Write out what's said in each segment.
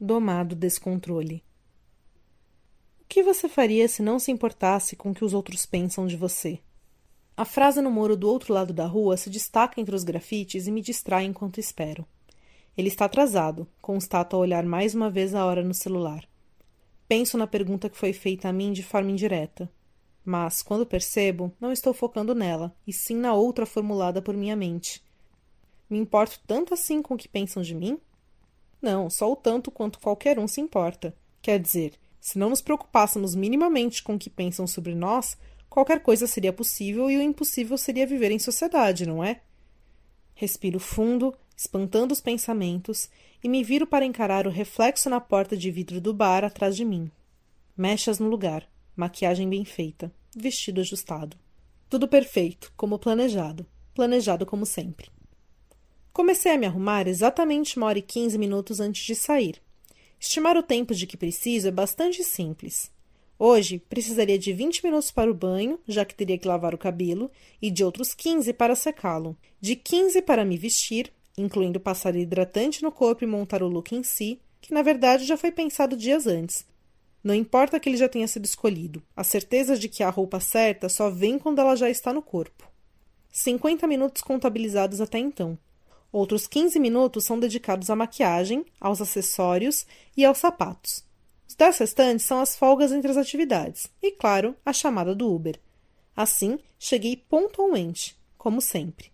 domado descontrole. O que você faria se não se importasse com o que os outros pensam de você? A frase no muro do outro lado da rua se destaca entre os grafites e me distrai enquanto espero. Ele está atrasado, constato ao olhar mais uma vez a hora no celular. Penso na pergunta que foi feita a mim de forma indireta. Mas, quando percebo, não estou focando nela, e sim na outra formulada por minha mente. Me importo tanto assim com o que pensam de mim? Não, só o tanto quanto qualquer um se importa. Quer dizer, se não nos preocupássemos minimamente com o que pensam sobre nós, qualquer coisa seria possível e o impossível seria viver em sociedade, não é? Respiro fundo, espantando os pensamentos, e me viro para encarar o reflexo na porta de vidro do bar atrás de mim. Mechas no lugar, maquiagem bem feita, vestido ajustado. Tudo perfeito, como planejado, planejado como sempre. Comecei a me arrumar exatamente uma hora e quinze minutos antes de sair. Estimar o tempo de que preciso é bastante simples. Hoje precisaria de 20 minutos para o banho, já que teria que lavar o cabelo, e de outros 15 para secá-lo, de 15 para me vestir, incluindo passar hidratante no corpo e montar o look em si, que na verdade já foi pensado dias antes. Não importa que ele já tenha sido escolhido, a certeza de que a roupa certa só vem quando ela já está no corpo. 50 minutos contabilizados até então. Outros 15 minutos são dedicados à maquiagem, aos acessórios e aos sapatos. Os dez restantes são as folgas entre as atividades e, claro, a chamada do Uber. Assim, cheguei pontualmente, como sempre.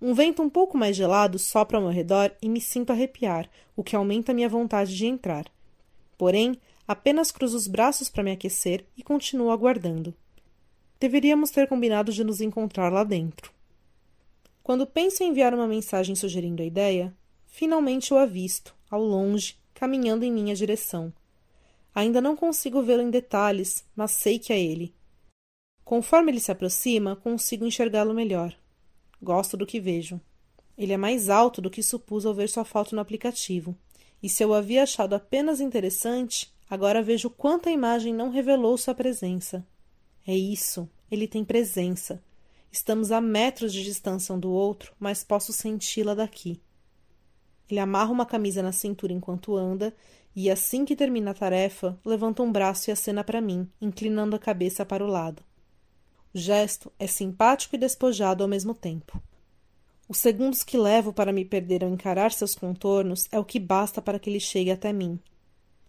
Um vento um pouco mais gelado sopra ao meu redor e me sinto arrepiar, o que aumenta minha vontade de entrar. Porém, apenas cruzo os braços para me aquecer e continuo aguardando. Deveríamos ter combinado de nos encontrar lá dentro. Quando penso em enviar uma mensagem sugerindo a ideia, finalmente o avisto, ao longe, caminhando em minha direção. Ainda não consigo vê-lo em detalhes, mas sei que é ele. Conforme ele se aproxima, consigo enxergá-lo melhor. Gosto do que vejo. Ele é mais alto do que supus ao ver sua foto no aplicativo, e se eu havia achado apenas interessante, agora vejo quanto a imagem não revelou sua presença. É isso, ele tem presença Estamos a metros de distância um do outro, mas posso senti-la daqui. Ele amarra uma camisa na cintura enquanto anda e, assim que termina a tarefa, levanta um braço e acena para mim, inclinando a cabeça para o lado. O gesto é simpático e despojado ao mesmo tempo. Os segundos que levo para me perder ao encarar seus contornos é o que basta para que ele chegue até mim.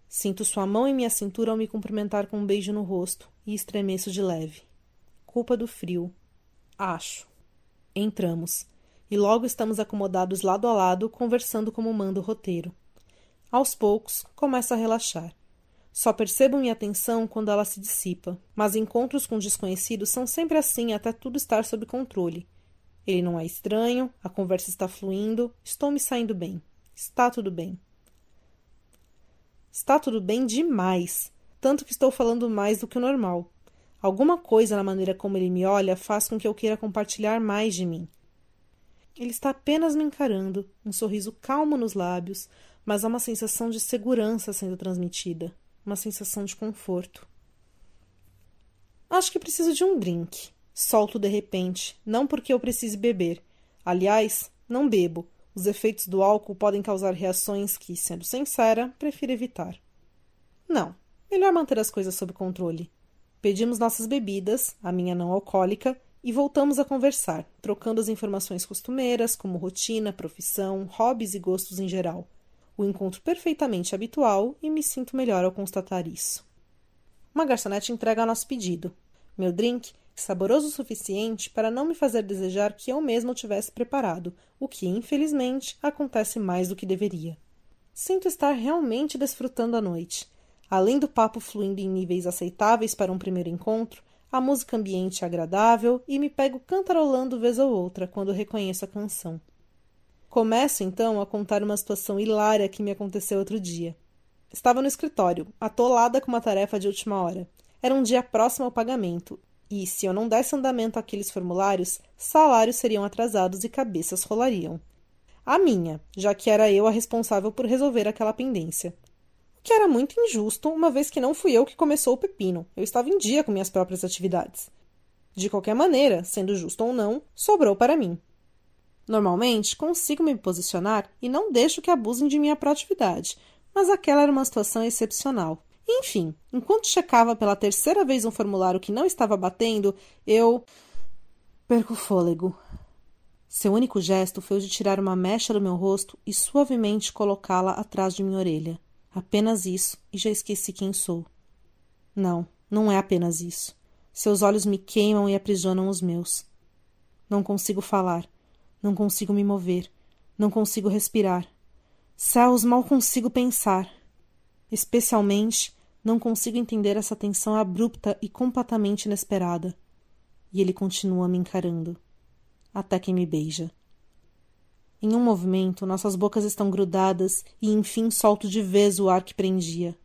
Sinto sua mão em minha cintura ao me cumprimentar com um beijo no rosto e estremeço de leve. Culpa do frio, Acho. Entramos. E logo estamos acomodados lado a lado, conversando como manda o roteiro. Aos poucos, começo a relaxar. Só percebo minha atenção quando ela se dissipa, mas encontros com desconhecidos são sempre assim até tudo estar sob controle. Ele não é estranho, a conversa está fluindo, estou me saindo bem. Está tudo bem. Está tudo bem demais, tanto que estou falando mais do que o normal. Alguma coisa na maneira como ele me olha faz com que eu queira compartilhar mais de mim. Ele está apenas me encarando, um sorriso calmo nos lábios, mas há uma sensação de segurança sendo transmitida, uma sensação de conforto. Acho que preciso de um drink. Solto de repente, não porque eu precise beber. Aliás, não bebo. Os efeitos do álcool podem causar reações que, sendo sincera, prefiro evitar. Não, melhor manter as coisas sob controle. Pedimos nossas bebidas, a minha não alcoólica, e voltamos a conversar, trocando as informações costumeiras, como rotina, profissão, hobbies e gostos em geral. O encontro perfeitamente habitual e me sinto melhor ao constatar isso. Uma garçonete entrega nosso pedido. Meu drink, saboroso o suficiente para não me fazer desejar que eu mesmo tivesse preparado, o que, infelizmente, acontece mais do que deveria. Sinto estar realmente desfrutando a noite Além do papo fluindo em níveis aceitáveis para um primeiro encontro, a música ambiente é agradável e me pego cantarolando vez ou outra quando reconheço a canção. Começo então a contar uma situação hilária que me aconteceu outro dia. Estava no escritório, atolada com uma tarefa de última hora. Era um dia próximo ao pagamento, e se eu não desse andamento àqueles formulários, salários seriam atrasados e cabeças rolariam. A minha, já que era eu a responsável por resolver aquela pendência que era muito injusto, uma vez que não fui eu que começou o pepino. Eu estava em dia com minhas próprias atividades. De qualquer maneira, sendo justo ou não, sobrou para mim. Normalmente, consigo me posicionar e não deixo que abusem de minha proatividade, mas aquela era uma situação excepcional. Enfim, enquanto checava pela terceira vez um formulário que não estava batendo, eu. perco o fôlego. Seu único gesto foi o de tirar uma mecha do meu rosto e suavemente colocá-la atrás de minha orelha. Apenas isso, e já esqueci quem sou. Não, não é apenas isso. Seus olhos me queimam e aprisionam os meus. Não consigo falar. Não consigo me mover. Não consigo respirar. Céus, mal consigo pensar. Especialmente, não consigo entender essa tensão abrupta e completamente inesperada. E ele continua me encarando. Até que me beija. Em um movimento, nossas bocas estão grudadas e enfim solto de vez o ar que prendia.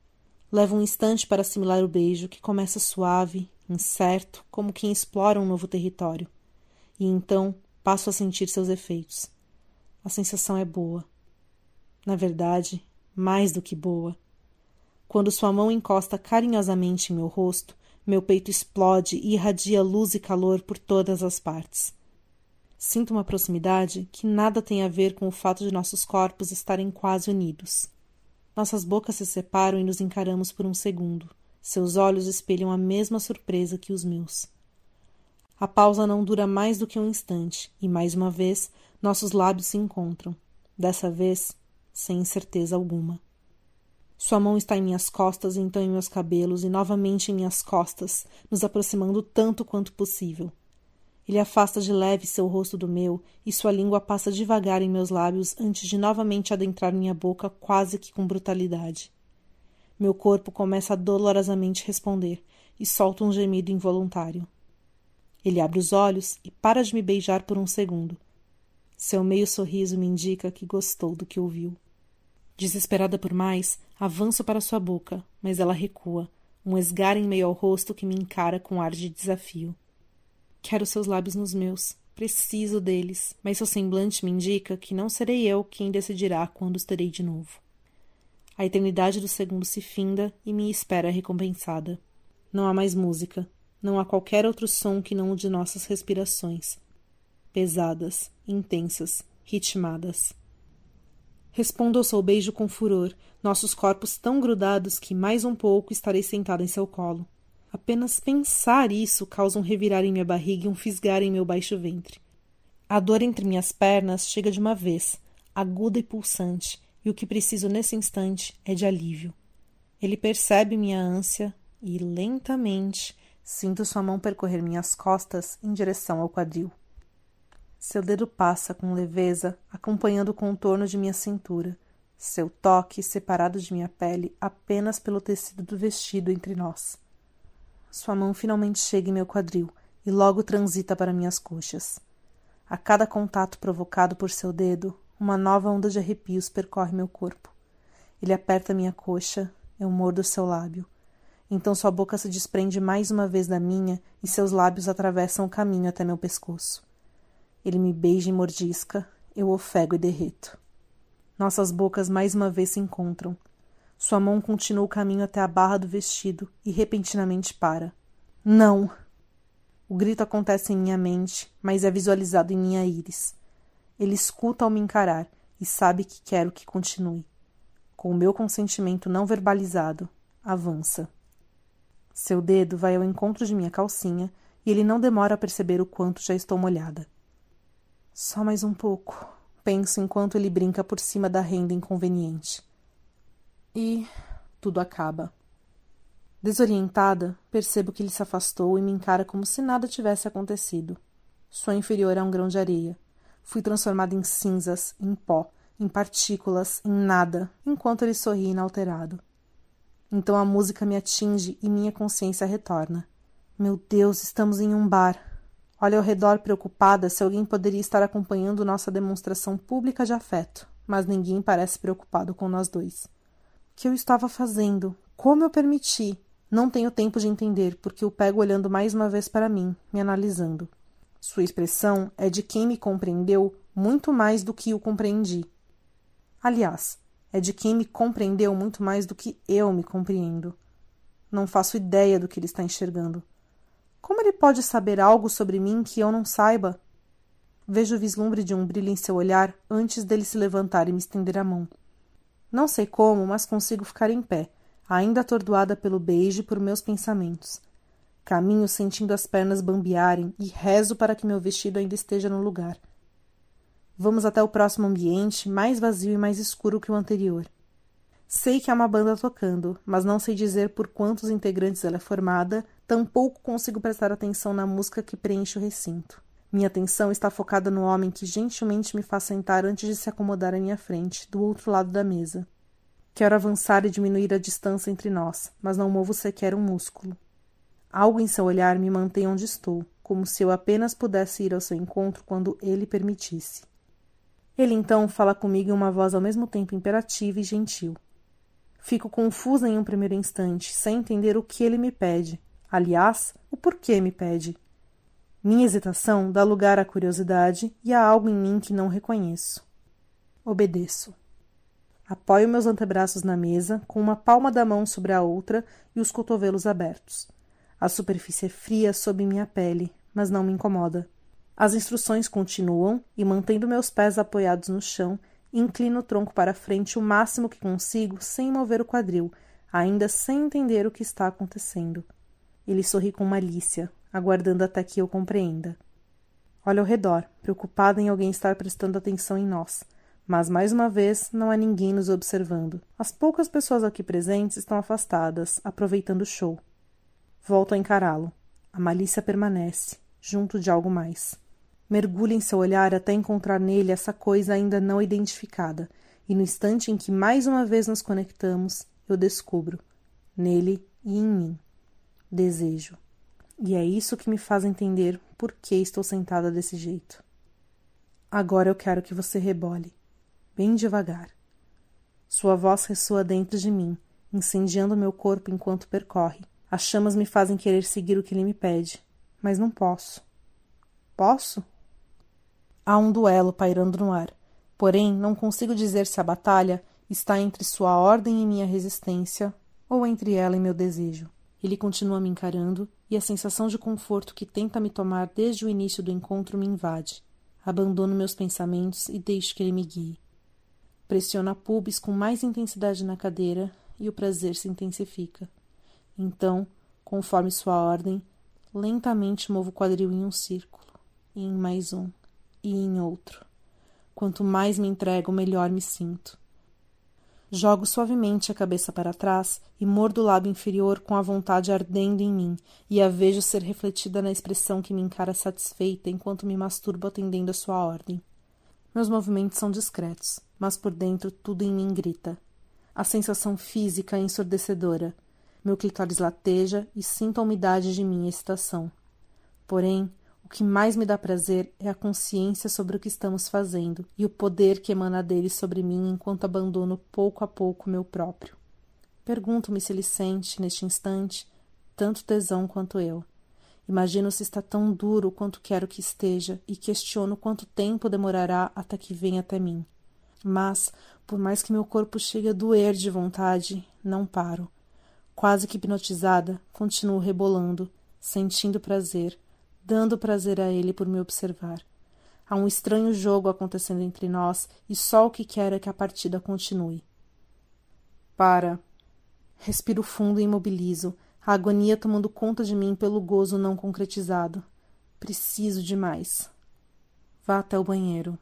Levo um instante para assimilar o beijo, que começa suave, incerto, como quem explora um novo território. E então passo a sentir seus efeitos. A sensação é boa. Na verdade, mais do que boa. Quando sua mão encosta carinhosamente em meu rosto, meu peito explode e irradia luz e calor por todas as partes. Sinto uma proximidade que nada tem a ver com o fato de nossos corpos estarem quase unidos. Nossas bocas se separam e nos encaramos por um segundo. Seus olhos espelham a mesma surpresa que os meus. A pausa não dura mais do que um instante, e mais uma vez nossos lábios se encontram. Dessa vez, sem incerteza alguma. Sua mão está em minhas costas, então em meus cabelos, e novamente em minhas costas, nos aproximando tanto quanto possível. Ele afasta de leve seu rosto do meu, e sua língua passa devagar em meus lábios antes de novamente adentrar minha boca quase que com brutalidade. Meu corpo começa a dolorosamente responder, e solta um gemido involuntário. Ele abre os olhos e para de me beijar por um segundo. Seu meio sorriso me indica que gostou do que ouviu. Desesperada por mais, avanço para sua boca, mas ela recua, um esgar em meio ao rosto que me encara com ar de desafio. Quero seus lábios nos meus. Preciso deles, mas seu semblante me indica que não serei eu quem decidirá quando os terei de novo. A eternidade do segundo se finda e me espera recompensada. Não há mais música, não há qualquer outro som que não o de nossas respirações. Pesadas, intensas, ritmadas. Respondo ao seu beijo com furor, nossos corpos tão grudados que mais um pouco estarei sentada em seu colo. Apenas pensar isso causa um revirar em minha barriga e um fisgar em meu baixo ventre. A dor entre minhas pernas chega de uma vez, aguda e pulsante, e o que preciso nesse instante é de alívio. Ele percebe minha ânsia e, lentamente, Sinto sua mão percorrer minhas costas em direção ao quadril. Seu dedo passa com leveza, acompanhando o contorno de minha cintura, seu toque separado de minha pele apenas pelo tecido do vestido entre nós. Sua mão finalmente chega em meu quadril e logo transita para minhas coxas. A cada contato provocado por seu dedo, uma nova onda de arrepios percorre meu corpo. Ele aperta minha coxa, eu mordo seu lábio. Então sua boca se desprende mais uma vez da minha e seus lábios atravessam o caminho até meu pescoço. Ele me beija e mordisca, eu ofego e derreto. Nossas bocas mais uma vez se encontram. Sua mão continua o caminho até a barra do vestido e repentinamente para. Não! O grito acontece em minha mente, mas é visualizado em minha íris. Ele escuta ao me encarar e sabe que quero que continue. Com o meu consentimento não verbalizado, avança. Seu dedo vai ao encontro de minha calcinha e ele não demora a perceber o quanto já estou molhada. Só mais um pouco, penso enquanto ele brinca por cima da renda inconveniente. E tudo acaba. Desorientada, percebo que ele se afastou e me encara como se nada tivesse acontecido. Sua inferior é um grão de areia. Fui transformada em cinzas, em pó, em partículas, em nada, enquanto ele sorri inalterado. Então a música me atinge e minha consciência retorna. Meu Deus, estamos em um bar. Olho ao redor preocupada se alguém poderia estar acompanhando nossa demonstração pública de afeto, mas ninguém parece preocupado com nós dois. Que eu estava fazendo? Como eu permiti? Não tenho tempo de entender, porque o pego olhando mais uma vez para mim, me analisando. Sua expressão é de quem me compreendeu muito mais do que o compreendi. Aliás, é de quem me compreendeu muito mais do que eu me compreendo. Não faço ideia do que ele está enxergando. Como ele pode saber algo sobre mim que eu não saiba? Vejo o vislumbre de um brilho em seu olhar antes dele se levantar e me estender a mão. Não sei como, mas consigo ficar em pé, ainda atordoada pelo beijo e por meus pensamentos. Caminho sentindo as pernas bambearem e rezo para que meu vestido ainda esteja no lugar. Vamos até o próximo ambiente, mais vazio e mais escuro que o anterior. Sei que há uma banda tocando, mas não sei dizer por quantos integrantes ela é formada, tampouco consigo prestar atenção na música que preenche o recinto. Minha atenção está focada no homem que gentilmente me faz sentar antes de se acomodar à minha frente, do outro lado da mesa. Quero avançar e diminuir a distância entre nós, mas não movo sequer um músculo. Algo em seu olhar me mantém onde estou, como se eu apenas pudesse ir ao seu encontro quando ele permitisse. Ele então fala comigo em uma voz ao mesmo tempo imperativa e gentil. Fico confusa em um primeiro instante, sem entender o que ele me pede. Aliás, o porquê me pede. Minha hesitação dá lugar à curiosidade e a algo em mim que não reconheço. Obedeço. Apoio meus antebraços na mesa, com uma palma da mão sobre a outra e os cotovelos abertos. A superfície é fria sob minha pele, mas não me incomoda. As instruções continuam e, mantendo meus pés apoiados no chão, inclino o tronco para frente o máximo que consigo sem mover o quadril, ainda sem entender o que está acontecendo. Ele sorri com malícia, aguardando até que eu compreenda. Olha ao redor, preocupada em alguém estar prestando atenção em nós. Mas mais uma vez não há ninguém nos observando. As poucas pessoas aqui presentes estão afastadas, aproveitando o show. Volto a encará-lo. A malícia permanece, junto de algo mais. Mergulho em seu olhar até encontrar nele essa coisa ainda não identificada, e no instante em que mais uma vez nos conectamos, eu descubro, nele e em mim, desejo. E é isso que me faz entender por que estou sentada desse jeito. Agora eu quero que você rebole, bem devagar. Sua voz ressoa dentro de mim, incendiando meu corpo enquanto percorre, as chamas me fazem querer seguir o que ele me pede, mas não posso. Posso? Há um duelo pairando no ar, porém não consigo dizer se a batalha está entre sua ordem e minha resistência ou entre ela e meu desejo. Ele continua me encarando e a sensação de conforto que tenta me tomar desde o início do encontro me invade. Abandono meus pensamentos e deixo que ele me guie. Pressiono a pubis com mais intensidade na cadeira e o prazer se intensifica. Então, conforme sua ordem, lentamente movo o quadril em um círculo, e em mais um, e em outro. Quanto mais me entrego, melhor me sinto. Jogo suavemente a cabeça para trás e mordo o lábio inferior com a vontade ardendo em mim, e a vejo ser refletida na expressão que me encara satisfeita enquanto me masturbo atendendo a sua ordem. Meus movimentos são discretos, mas por dentro tudo em mim grita. A sensação física é ensurdecedora meu clitóris lateja e sinto a umidade de minha excitação. Porém, o que mais me dá prazer é a consciência sobre o que estamos fazendo e o poder que emana dele sobre mim enquanto abandono pouco a pouco meu próprio. Pergunto-me se ele sente, neste instante, tanto tesão quanto eu. Imagino se está tão duro quanto quero que esteja e questiono quanto tempo demorará até que venha até mim. Mas, por mais que meu corpo chegue a doer de vontade, não paro Quase que hipnotizada, continuo rebolando, sentindo prazer, dando prazer a ele por me observar. Há um estranho jogo acontecendo entre nós e só o que quero é que a partida continue. Para. Respiro fundo e imobilizo, a agonia tomando conta de mim pelo gozo não concretizado. Preciso de mais. Vá até o banheiro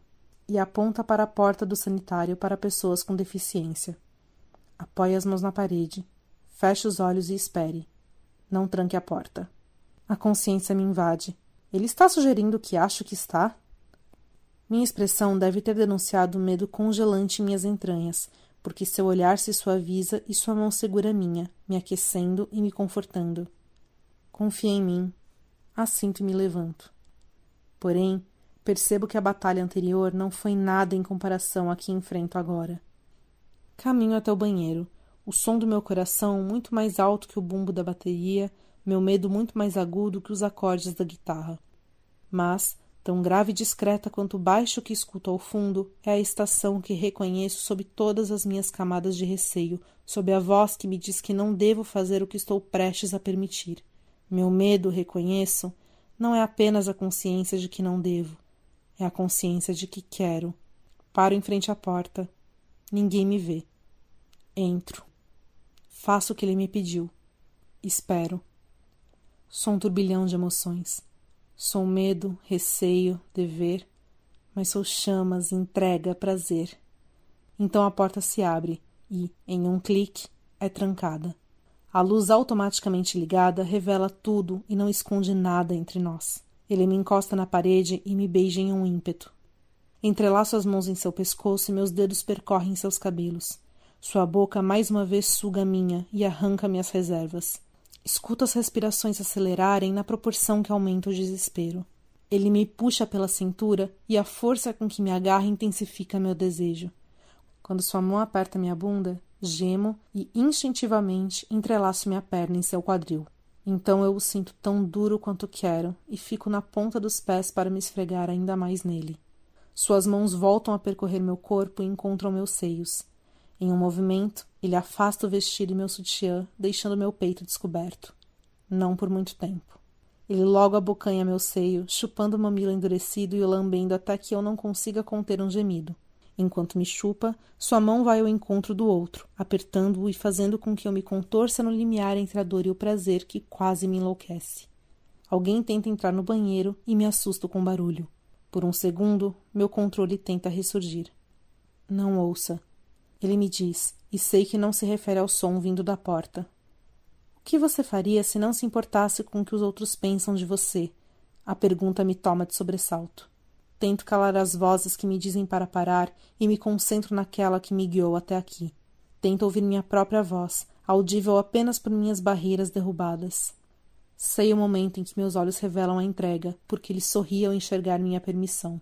e aponta para a porta do sanitário para pessoas com deficiência. Apoie as mãos na parede Feche os olhos e espere. Não tranque a porta. A consciência me invade. Ele está sugerindo que acho que está? Minha expressão deve ter denunciado o medo congelante em minhas entranhas, porque seu olhar se suaviza e sua mão segura minha, me aquecendo e me confortando. Confia em mim. Assinto e me levanto. Porém, percebo que a batalha anterior não foi nada em comparação à que enfrento agora. Caminho até o banheiro o som do meu coração muito mais alto que o bumbo da bateria, meu medo muito mais agudo que os acordes da guitarra. Mas, tão grave e discreta quanto o baixo que escuto ao fundo, é a estação que reconheço sob todas as minhas camadas de receio, sob a voz que me diz que não devo fazer o que estou prestes a permitir. Meu medo, reconheço, não é apenas a consciência de que não devo, é a consciência de que quero. Paro em frente à porta. Ninguém me vê. Entro. Faço o que ele me pediu. Espero. Sou um turbilhão de emoções. Sou medo, receio, dever, mas sou chamas, entrega, prazer. Então a porta se abre e, em um clique, é trancada. A luz automaticamente ligada revela tudo e não esconde nada entre nós. Ele me encosta na parede e me beija em um ímpeto. Entrelaço as mãos em seu pescoço e meus dedos percorrem seus cabelos. Sua boca mais uma vez suga a minha e arranca minhas reservas. Escuto as respirações acelerarem na proporção que aumenta o desespero. Ele me puxa pela cintura e a força com que me agarra intensifica meu desejo. Quando sua mão aperta minha bunda, gemo e instintivamente entrelaço minha perna em seu quadril. Então eu o sinto tão duro quanto quero e fico na ponta dos pés para me esfregar ainda mais nele. Suas mãos voltam a percorrer meu corpo e encontram meus seios. Em um movimento, ele afasta o vestido e meu sutiã, deixando meu peito descoberto. Não por muito tempo. Ele logo abocanha meu seio, chupando o mamilo endurecido e o lambendo até que eu não consiga conter um gemido. Enquanto me chupa, sua mão vai ao encontro do outro, apertando-o e fazendo com que eu me contorça no limiar entre a dor e o prazer que quase me enlouquece. Alguém tenta entrar no banheiro e me assusto com barulho. Por um segundo, meu controle tenta ressurgir. Não ouça. Ele me diz, e sei que não se refere ao som vindo da porta. O que você faria se não se importasse com o que os outros pensam de você? A pergunta me toma de sobressalto. Tento calar as vozes que me dizem para parar e me concentro naquela que me guiou até aqui. Tento ouvir minha própria voz, audível apenas por minhas barreiras derrubadas. Sei o momento em que meus olhos revelam a entrega, porque ele sorri ao enxergar minha permissão.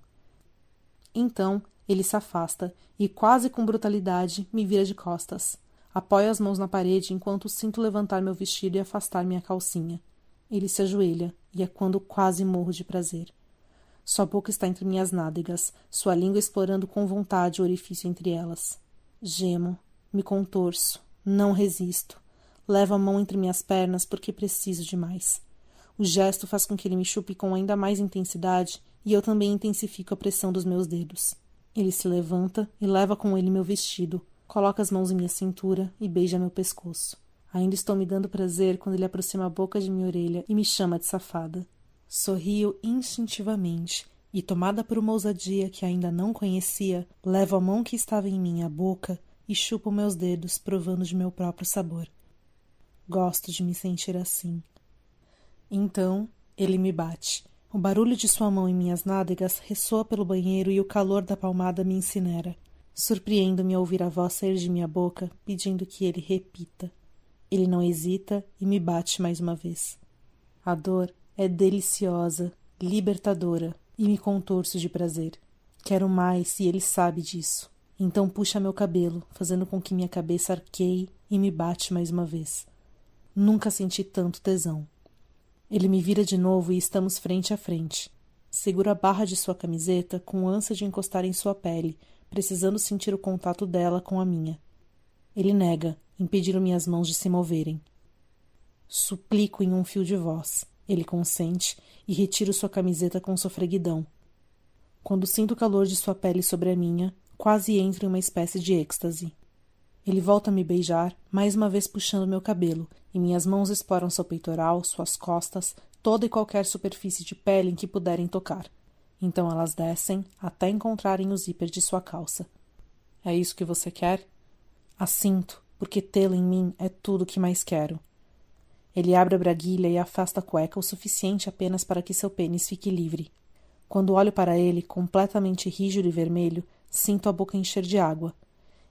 Então, ele se afasta e, quase com brutalidade, me vira de costas. Apoio as mãos na parede enquanto sinto levantar meu vestido e afastar minha calcinha. Ele se ajoelha e é quando quase morro de prazer. Sua boca está entre minhas nádegas, sua língua explorando com vontade o orifício entre elas. Gemo, me contorço, não resisto. Levo a mão entre minhas pernas porque preciso de mais. O gesto faz com que ele me chupe com ainda mais intensidade e eu também intensifico a pressão dos meus dedos. Ele se levanta e leva com ele meu vestido, coloca as mãos em minha cintura e beija meu pescoço. Ainda estou me dando prazer quando ele aproxima a boca de minha orelha e me chama de safada. Sorrio instintivamente e, tomada por uma ousadia que ainda não conhecia, levo a mão que estava em minha boca e chupo meus dedos, provando de meu próprio sabor. Gosto de me sentir assim. Então ele me bate o barulho de sua mão em minhas nádegas ressoa pelo banheiro e o calor da palmada me incinera. Surpreendo-me a ouvir a voz sair de minha boca, pedindo que ele repita. Ele não hesita e me bate mais uma vez. A dor é deliciosa, libertadora, e me contorço de prazer. Quero mais e ele sabe disso. Então puxa meu cabelo, fazendo com que minha cabeça arqueie e me bate mais uma vez. Nunca senti tanto tesão. Ele me vira de novo e estamos frente a frente. Seguro a barra de sua camiseta com ânsia de encostar em sua pele, precisando sentir o contato dela com a minha. Ele nega, impedindo minhas mãos de se moverem. Suplico em um fio de voz. Ele consente e retiro sua camiseta com sofreguidão. Quando sinto o calor de sua pele sobre a minha, quase entro em uma espécie de êxtase. Ele volta a me beijar, mais uma vez puxando meu cabelo, e minhas mãos exploram seu peitoral, suas costas, toda e qualquer superfície de pele em que puderem tocar. Então elas descem até encontrarem o zíper de sua calça. É isso que você quer? Assinto, porque tê-lo em mim é tudo o que mais quero. Ele abre a braguilha e afasta a cueca o suficiente apenas para que seu pênis fique livre. Quando olho para ele, completamente rígido e vermelho, sinto a boca encher de água.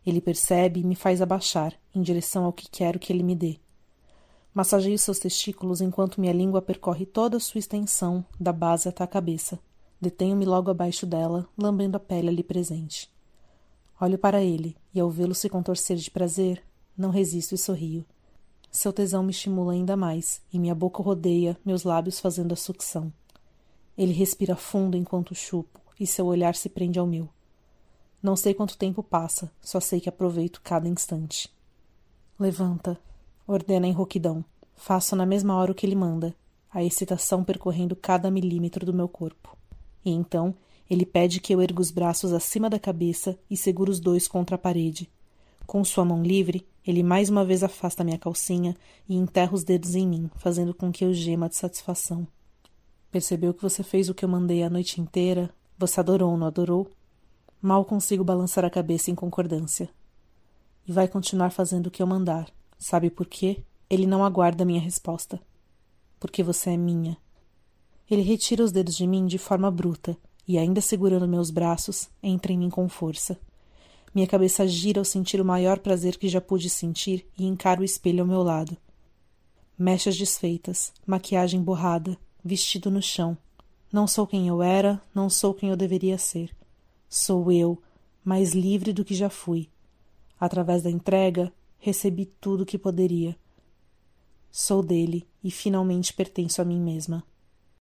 Ele percebe e me faz abaixar, em direção ao que quero que ele me dê. Massageio seus testículos enquanto minha língua percorre toda a sua extensão, da base até a cabeça. Detenho-me logo abaixo dela, lambendo a pele ali presente. Olho para ele, e ao vê-lo se contorcer de prazer, não resisto e sorrio. Seu tesão me estimula ainda mais, e minha boca rodeia, meus lábios fazendo a sucção. Ele respira fundo enquanto chupo, e seu olhar se prende ao meu. Não sei quanto tempo passa, só sei que aproveito cada instante. Levanta, ordena em rouquidão. Faço na mesma hora o que ele manda, a excitação percorrendo cada milímetro do meu corpo. E então ele pede que eu erga os braços acima da cabeça e segure os dois contra a parede. Com sua mão livre, Ele mais uma vez afasta minha calcinha e enterra os dedos em mim, fazendo com que eu gema de satisfação. Percebeu que você fez o que eu mandei a noite inteira? Você adorou, não adorou? Mal consigo balançar a cabeça em concordância. E vai continuar fazendo o que eu mandar. Sabe por quê? Ele não aguarda minha resposta. Porque você é minha. Ele retira os dedos de mim de forma bruta e, ainda segurando meus braços, entra em mim com força. Minha cabeça gira ao sentir o maior prazer que já pude sentir e encaro o espelho ao meu lado. Mechas desfeitas, maquiagem borrada, vestido no chão. Não sou quem eu era, não sou quem eu deveria ser. Sou eu, mais livre do que já fui. Através da entrega, recebi tudo o que poderia. Sou dele e finalmente pertenço a mim mesma.